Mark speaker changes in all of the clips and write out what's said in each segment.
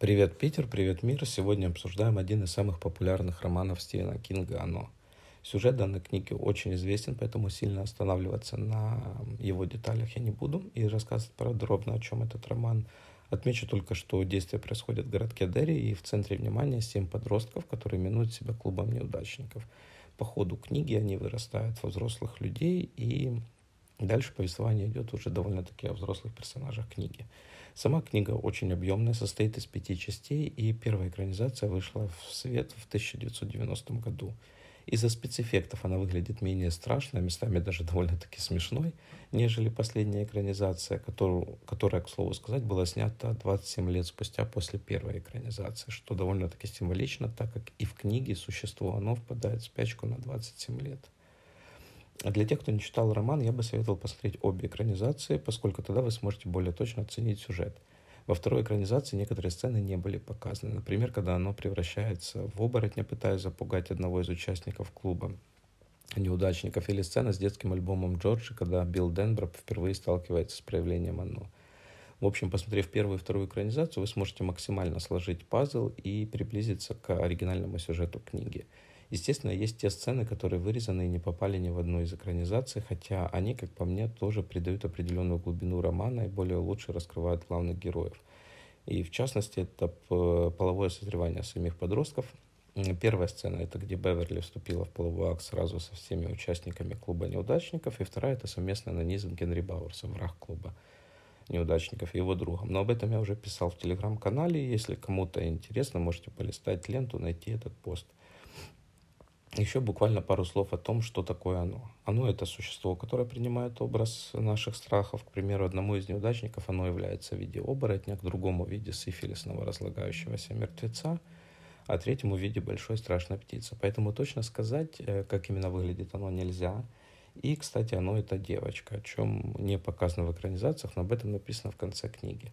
Speaker 1: Привет, Питер, привет, мир. Сегодня обсуждаем один из самых популярных романов Стивена Кинга «Оно». Сюжет данной книги очень известен, поэтому сильно останавливаться на его деталях я не буду и рассказывать подробно, о чем этот роман. Отмечу только, что действие происходит в городке Дерри, и в центре внимания семь подростков, которые именуют себя клубом неудачников. По ходу книги они вырастают во взрослых людей, и дальше повествование идет уже довольно-таки о взрослых персонажах книги. Сама книга очень объемная, состоит из пяти частей, и первая экранизация вышла в свет в 1990 году. Из-за спецэффектов она выглядит менее страшной, местами даже довольно-таки смешной, нежели последняя экранизация, которую, которая, к слову сказать, была снята 27 лет спустя после первой экранизации, что довольно-таки символично, так как и в книге существо оно впадает в спячку на 27 лет. А для тех, кто не читал роман, я бы советовал посмотреть обе экранизации, поскольку тогда вы сможете более точно оценить сюжет. Во второй экранизации некоторые сцены не были показаны. Например, когда оно превращается в оборотня, пытаясь запугать одного из участников клуба неудачников, или сцена с детским альбомом Джорджи, когда Билл Денброп впервые сталкивается с проявлением оно. В общем, посмотрев первую и вторую экранизацию, вы сможете максимально сложить пазл и приблизиться к оригинальному сюжету книги. Естественно, есть те сцены, которые вырезаны и не попали ни в одну из экранизаций, хотя они, как по мне, тоже придают определенную глубину романа и более лучше раскрывают главных героев. И в частности, это половое созревание самих подростков. Первая сцена – это где Беверли вступила в половой акт сразу со всеми участниками клуба неудачников, и вторая – это совместный анонизм Генри Бауэрса, враг клуба неудачников и его другом. Но об этом я уже писал в телеграм-канале. Если кому-то интересно, можете полистать ленту, найти этот пост – еще буквально пару слов о том, что такое оно. Оно – это существо, которое принимает образ наших страхов. К примеру, одному из неудачников оно является в виде оборотня, к другому в виде сифилисного разлагающегося мертвеца, а третьему в виде большой страшной птицы. Поэтому точно сказать, э, как именно выглядит оно, нельзя. И, кстати, оно – это девочка, о чем не показано в экранизациях, но об этом написано в конце книги.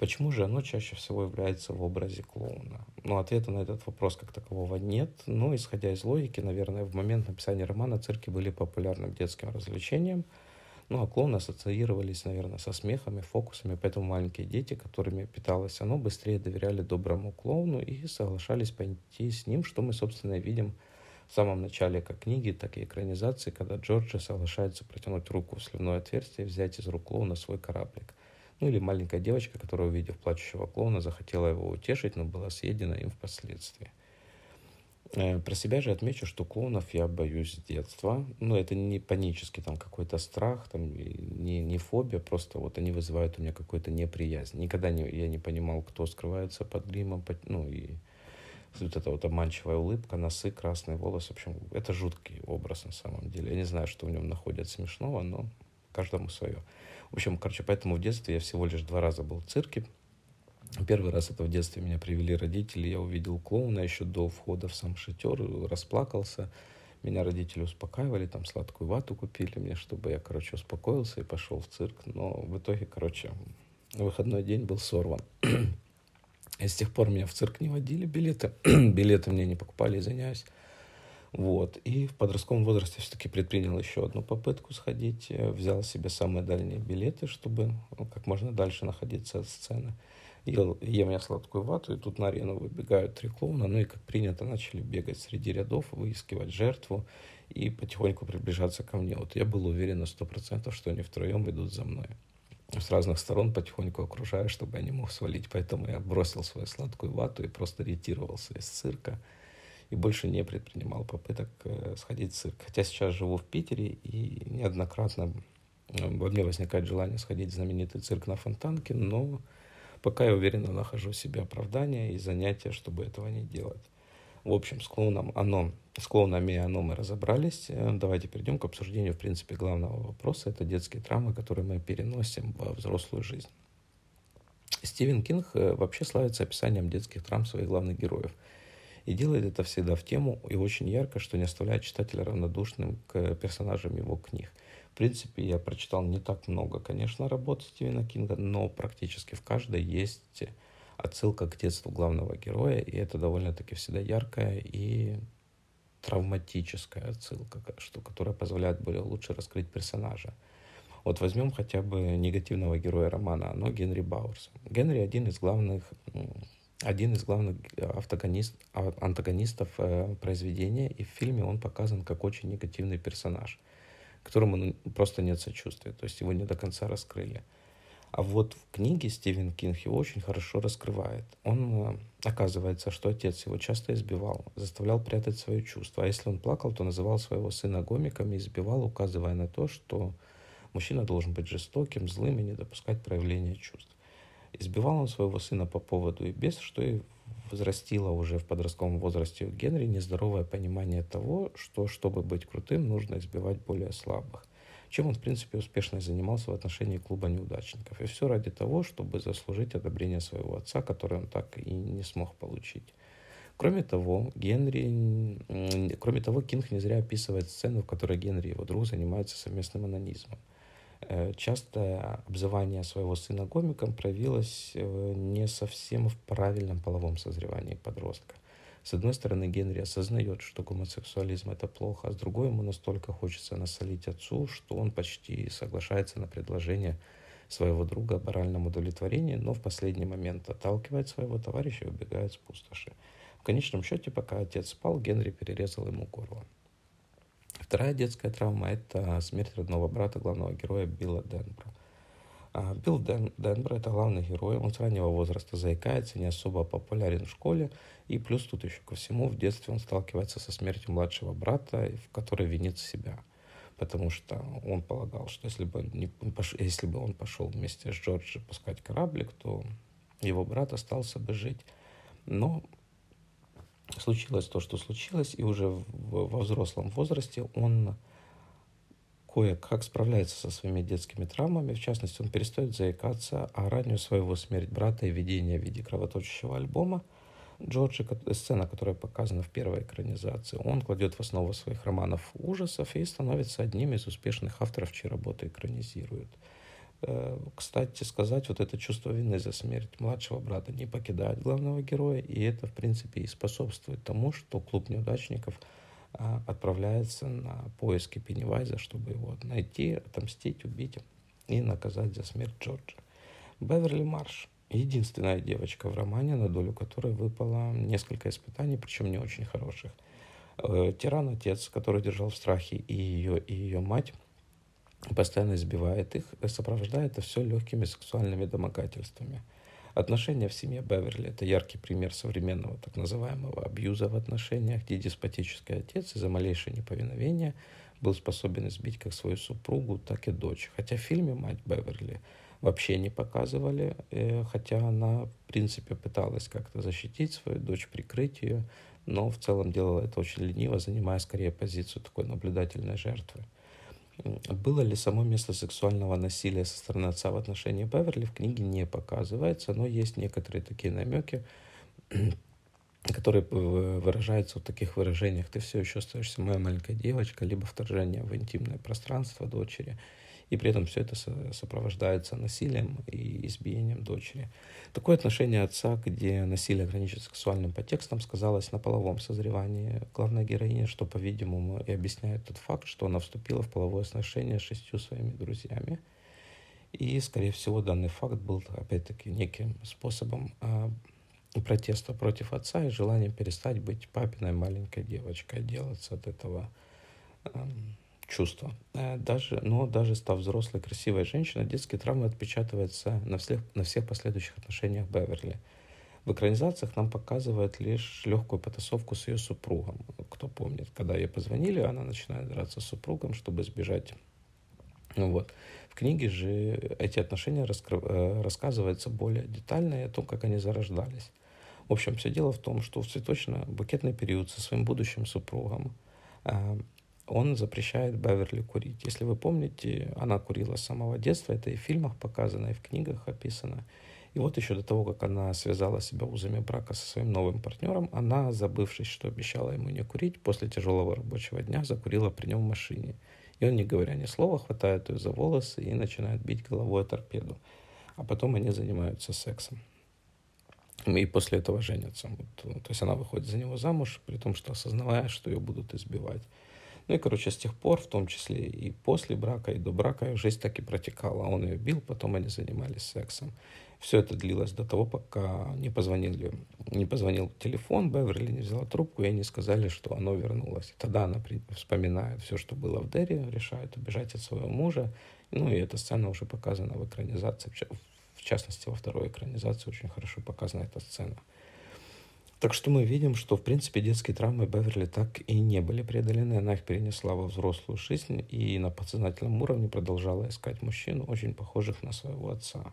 Speaker 1: Почему же оно чаще всего является в образе клоуна? Ну, ответа на этот вопрос как такового нет. Но, исходя из логики, наверное, в момент написания романа цирки были популярным детским развлечением. Ну, а клоуны ассоциировались, наверное, со смехами, фокусами, поэтому маленькие дети, которыми питалось оно, быстрее доверяли доброму клоуну и соглашались пойти с ним, что мы, собственно, видим в самом начале как книги, так и экранизации, когда Джорджи соглашается протянуть руку в сливное отверстие и взять из рук клоуна свой кораблик. Ну или маленькая девочка, которая, увидев плачущего клоуна, захотела его утешить, но была съедена им впоследствии. Э, про себя же отмечу, что клоунов я боюсь с детства. Ну, это не панический там какой-то страх, там, не, не фобия, просто вот они вызывают у меня какую-то неприязнь. Никогда не, я не понимал, кто скрывается под гримом, под, ну, и вот эта вот обманчивая улыбка, носы, красные волосы. В общем, это жуткий образ на самом деле. Я не знаю, что в нем находят смешного, но каждому свое. В общем, короче, поэтому в детстве я всего лишь два раза был в цирке. Первый раз это в детстве меня привели родители, я увидел клоуна еще до входа в сам шатер, расплакался. Меня родители успокаивали, там сладкую вату купили мне, чтобы я, короче, успокоился и пошел в цирк. Но в итоге, короче, выходной день был сорван. И с тех пор меня в цирк не водили, билеты, билеты мне не покупали, извиняюсь. Вот. И в подростковом возрасте все-таки предпринял еще одну попытку сходить. Э, взял себе самые дальние билеты, чтобы ну, как можно дальше находиться от сцены. Ел, ем я сладкую вату, и тут на арену выбегают три клоуна. Ну и, как принято, начали бегать среди рядов, выискивать жертву и потихоньку приближаться ко мне. Вот я был уверен на сто процентов, что они втроем идут за мной. С разных сторон потихоньку окружая, чтобы я не мог свалить. Поэтому я бросил свою сладкую вату и просто ретировался из цирка и больше не предпринимал попыток э, сходить в цирк. Хотя сейчас живу в Питере и неоднократно э, во мне возникает желание сходить в знаменитый цирк на Фонтанке, но пока я уверенно нахожу себе оправдание и занятия, чтобы этого не делать. В общем, с клоуном оно, с клоунами оно мы разобрались. Э, давайте перейдем к обсуждению, в принципе, главного вопроса. Это детские травмы, которые мы переносим во взрослую жизнь. Стивен Кинг вообще славится описанием детских травм своих главных героев – и делает это всегда в тему и очень ярко, что не оставляет читателя равнодушным к персонажам его книг. В принципе, я прочитал не так много, конечно, работ Стивена Кинга, но практически в каждой есть отсылка к детству главного героя, и это довольно-таки всегда яркая и травматическая отсылка, что, которая позволяет более лучше раскрыть персонажа. Вот возьмем хотя бы негативного героя романа «Оно» Генри Бауэрса. Генри один из главных один из главных автогонист, а, антагонистов э, произведения, и в фильме он показан как очень негативный персонаж, которому ну, просто нет сочувствия, то есть его не до конца раскрыли. А вот в книге Стивен Кинг его очень хорошо раскрывает. Он, э, оказывается, что отец его часто избивал, заставлял прятать свои чувства. А если он плакал, то называл своего сына гомиком и избивал, указывая на то, что мужчина должен быть жестоким, злым и не допускать проявления чувств. Избивал он своего сына по поводу и без, что и возрастило уже в подростковом возрасте у Генри нездоровое понимание того, что, чтобы быть крутым, нужно избивать более слабых. Чем он, в принципе, успешно занимался в отношении клуба неудачников. И все ради того, чтобы заслужить одобрение своего отца, которое он так и не смог получить. Кроме того, Генри, кроме того, Кинг не зря описывает сцену, в которой Генри и его друг занимаются совместным анонизмом. Э, частое обзывание своего сына гомиком проявилось э, не совсем в правильном половом созревании подростка. С одной стороны, Генри осознает, что гомосексуализм это плохо, а с другой ему настолько хочется насолить отцу, что он почти соглашается на предложение своего друга о баральном удовлетворении, но в последний момент отталкивает своего товарища и убегает с пустоши. В конечном счете, пока отец спал, Генри перерезал ему горло. Вторая детская травма – это смерть родного брата главного героя Билла Денбра. Билл Ден, Денбра – это главный герой, он с раннего возраста заикается, не особо популярен в школе, и плюс тут еще ко всему в детстве он сталкивается со смертью младшего брата, в которой винит себя. Потому что он полагал, что если бы, не, если бы он пошел вместе с Джорджи пускать кораблик, то его брат остался бы жить. Но случилось то, что случилось, и уже во взрослом возрасте он кое-как справляется со своими детскими травмами. В частности, он перестает заикаться о раннюю своего смерть брата и видение в виде кровоточащего альбома Джорджи, сцена, которая показана в первой экранизации. Он кладет в основу своих романов ужасов и становится одним из успешных авторов, чьи работы экранизируют. Э, кстати сказать, вот это чувство вины за смерть младшего брата не покидает главного героя, и это, в принципе, и способствует тому, что клуб неудачников а, отправляется на поиски Пеннивайза, чтобы его найти, отомстить, убить и наказать за смерть Джорджа. Беверли Марш – единственная девочка в романе, на долю которой выпало несколько испытаний, причем не очень хороших. Э, тиран-отец, который держал в страхе и ее, и ее мать – постоянно избивает их, сопровождает это все легкими сексуальными домогательствами. Отношения в семье Беверли – это яркий пример современного так называемого абьюза в отношениях, где деспотический отец из-за малейшего неповиновения был способен избить как свою супругу, так и дочь. Хотя в фильме «Мать Беверли» вообще не показывали, э, хотя она, в принципе, пыталась как-то защитить свою дочь, прикрыть ее, но в целом делала это очень лениво, занимая скорее позицию такой наблюдательной жертвы. Было ли само место сексуального насилия со стороны отца в отношении Беверли в книге не показывается, но есть некоторые такие намеки, которые выражаются в таких выражениях. Ты все еще остаешься моя маленькая девочка, либо вторжение в интимное пространство дочери, и при этом все это сопровождается насилием и избиением дочери. Такое отношение отца, где насилие граничит сексуальным подтекстом, сказалось на половом созревании главной героини, что, по-видимому, и объясняет тот факт, что она вступила в половое отношение с шестью своими друзьями. И, скорее всего, данный факт был, опять-таки, неким способом а, протеста против отца и желанием перестать быть папиной маленькой девочкой, делаться от этого чувства. Э, даже, но даже став взрослой, красивой женщиной, детские травмы отпечатываются на всех, на всех последующих отношениях Беверли. В экранизациях нам показывают лишь легкую потасовку с ее супругом. Кто помнит, когда ей позвонили, она начинает драться с супругом, чтобы сбежать. Вот. В книге же эти отношения раскры... Э, рассказываются более детально и о том, как они зарождались. В общем, все дело в том, что в цветочно-букетный период со своим будущим супругом э, он запрещает Беверли курить. Если вы помните, она курила с самого детства, это и в фильмах показано, и в книгах описано. И вот еще до того, как она связала себя узами брака со своим новым партнером, она, забывшись, что обещала ему не курить, после тяжелого рабочего дня закурила при нем в машине. И он, не говоря ни слова, хватает ее за волосы и начинает бить головой о торпеду. А потом они занимаются сексом. И после этого женятся. Вот, то есть она выходит за него замуж, при том, что осознавая, что ее будут избивать. Ну и, короче, с тех пор, в том числе и после брака, и до брака, жизнь так и протекала. Он ее бил, потом они занимались сексом. Все это длилось до того, пока не, позвонили, не позвонил телефон, Беверли не взяла трубку, и они сказали, что оно вернулось. Тогда она вспоминает все, что было в Дерри, решает убежать от своего мужа. Ну и эта сцена уже показана в экранизации, в частности, во второй экранизации очень хорошо показана эта сцена. Так что мы видим, что, в принципе, детские травмы Беверли так и не были преодолены. Она их перенесла во взрослую жизнь и на подсознательном уровне продолжала искать мужчин, очень похожих на своего отца.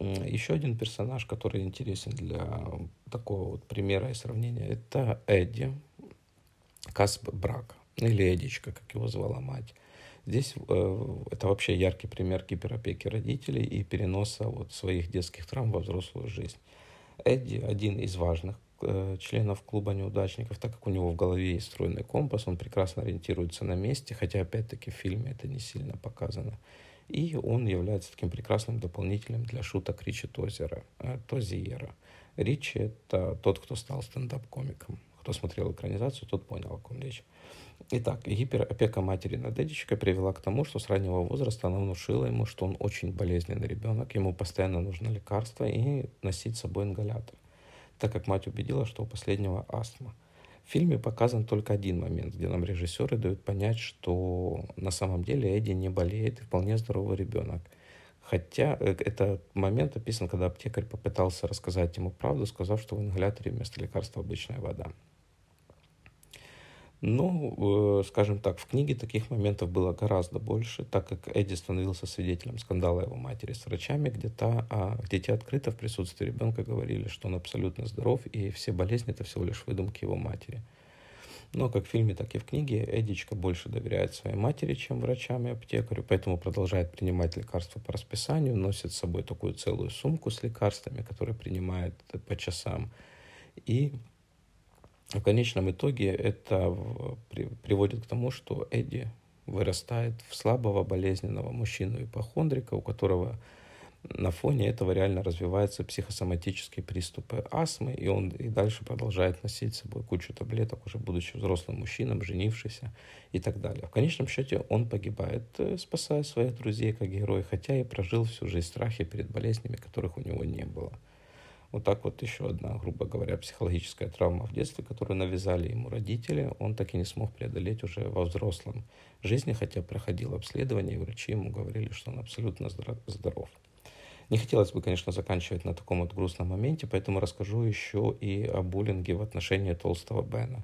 Speaker 1: Еще один персонаж, который интересен для такого вот примера и сравнения, это Эдди, Касп Брак, или Эдичка, как его звала мать. Здесь э, это вообще яркий пример гиперопеки родителей и переноса вот своих детских травм во взрослую жизнь. Эдди один из важных э, членов клуба неудачников, так как у него в голове есть стройный компас, он прекрасно ориентируется на месте, хотя опять-таки в фильме это не сильно показано. И он является таким прекрасным дополнителем для шуток Ричи Тозера, э, Тозиера. Ричи — это тот, кто стал стендап-комиком. Кто смотрел экранизацию, тот понял, о ком речь. Итак, гиперопека матери над Эдичкой привела к тому, что с раннего возраста она внушила ему, что он очень болезненный ребенок, ему постоянно нужно лекарство и носить с собой ингалятор, так как мать убедила, что у последнего астма. В фильме показан только один момент, где нам режиссеры дают понять, что на самом деле Эдди не болеет и вполне здоровый ребенок. Хотя э, этот момент описан, когда аптекарь попытался рассказать ему правду, сказав, что в ингаляторе вместо лекарства обычная вода. Ну, э, скажем так, в книге таких моментов было гораздо больше, так как Эдди становился свидетелем скандала его матери с врачами, где, та, а, где те открыто в присутствии ребенка говорили, что он абсолютно здоров, и все болезни это всего лишь выдумки его матери. Но как в фильме, так и в книге Эдичка больше доверяет своей матери, чем врачам и аптекарю, поэтому продолжает принимать лекарства по расписанию, носит с собой такую целую сумку с лекарствами, которые принимает по часам. И в конечном итоге это приводит к тому, что Эдди вырастает в слабого, болезненного мужчину-ипохондрика, у которого на фоне этого реально развиваются психосоматические приступы астмы, и он и дальше продолжает носить с собой кучу таблеток, уже будучи взрослым мужчином, женившийся и так далее. В конечном счете он погибает, э, спасая своих друзей как герой, хотя и прожил всю жизнь в страхе перед болезнями, которых у него не было. Вот так вот еще одна, грубо говоря, психологическая травма в детстве, которую навязали ему родители, он так и не смог преодолеть уже во взрослом жизни, хотя проходил обследование, и врачи ему говорили, что он абсолютно здоров. Не хотелось бы, конечно, заканчивать на таком вот грустном моменте, поэтому расскажу еще и о буллинге в отношении толстого Бена.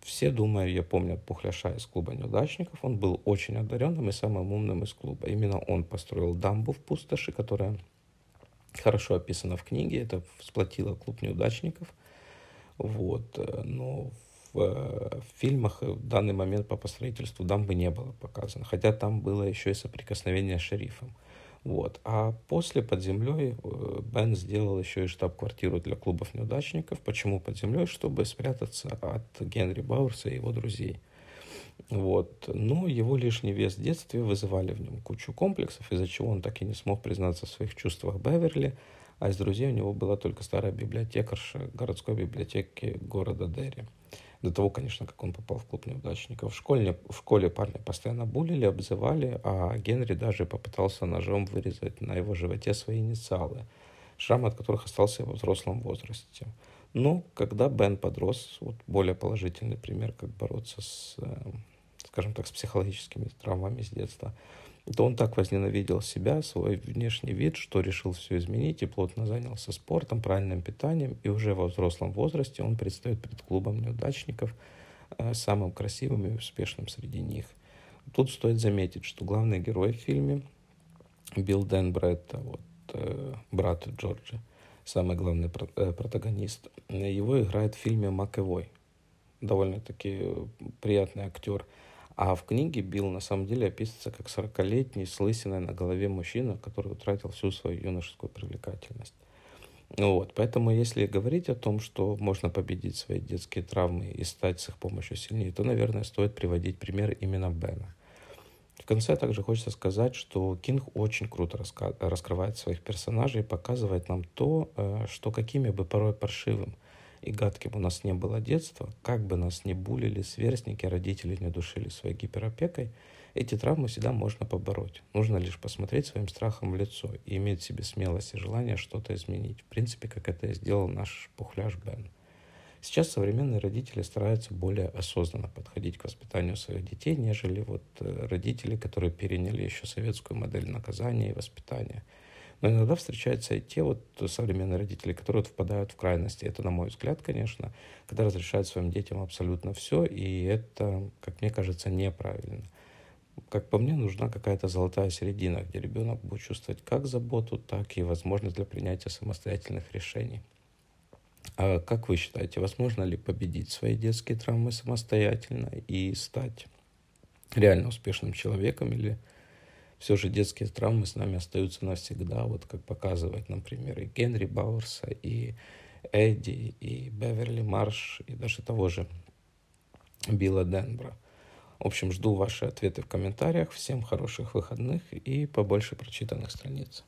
Speaker 1: Все, думаю, я помнят Пухляша из клуба неудачников. Он был очень одаренным и самым умным из клуба. Именно он построил дамбу в пустоши, которая хорошо описано в книге. Это сплотило клуб неудачников. Вот. Э, но в, э, в фильмах в данный момент по построительству дамбы не было показано. Хотя там было еще и соприкосновение с шерифом. Вот. А после под землей э, Бен сделал еще и штаб-квартиру для клубов неудачников. Почему под землей? Чтобы спрятаться от Генри Бауэрса и его друзей. Вот. Но его лишний вес в детстве вызывали в нем кучу комплексов, из-за чего он так и не смог признаться в своих чувствах Беверли, а из друзей у него была только старая библиотекарша городской библиотеки города Дерри. До того, конечно, как он попал в клуб неудачников. В школе, в школе парня постоянно булили, обзывали, а Генри даже попытался ножом вырезать на его животе свои инициалы, шрам от которых остался во взрослом возрасте. Но когда Бен подрос, вот более положительный пример, как бороться с э, скажем так, с психологическими травмами с детства, то он так возненавидел себя, свой внешний вид, что решил все изменить и плотно занялся спортом, правильным питанием. И уже во взрослом возрасте он предстает перед клубом неудачников э, самым красивым и успешным среди них. Тут стоит заметить, что главный герой в фильме Билл Денбред, вот, э, брат Джорджа, самый главный э, протагонист, его играет в фильме «Макэвой». Довольно-таки приятный актер – а в книге Билл на самом деле описывается как 40-летний с лысиной на голове мужчина, который утратил всю свою юношескую привлекательность. Вот, поэтому если говорить о том, что можно победить свои детские травмы и стать с их помощью сильнее, то, наверное, стоит приводить пример именно Бена. В конце также хочется сказать, что Кинг очень круто раска- раскрывает своих персонажей и показывает нам то, э, что какими бы порой паршивым и гадким у нас не было детства, как бы нас не булили сверстники, родители не душили своей гиперопекой, эти травмы всегда можно побороть. Нужно лишь посмотреть своим страхом в лицо и иметь в себе смелость и желание что-то изменить. В принципе, как это и сделал наш пухляж Бен. Сейчас современные родители стараются более осознанно подходить к воспитанию своих детей, нежели вот э, родители, которые переняли еще советскую модель наказания и воспитания. Но иногда встречаются и те вот современные родители, которые вот впадают в крайности. Это, на мой взгляд, конечно, когда разрешают своим детям абсолютно все, и это, как мне кажется, неправильно. Как по мне, нужна какая-то золотая середина, где ребенок будет чувствовать как заботу, так и возможность для принятия самостоятельных решений. А как вы считаете, возможно ли победить свои детские травмы самостоятельно и стать реально успешным человеком или все же детские травмы с нами остаются навсегда, вот как показывает, например, и Генри Бауэрса, и Эдди, и Беверли Марш, и даже того же Билла Денбра. В общем, жду ваши ответы в комментариях. Всем хороших выходных и побольше прочитанных страниц.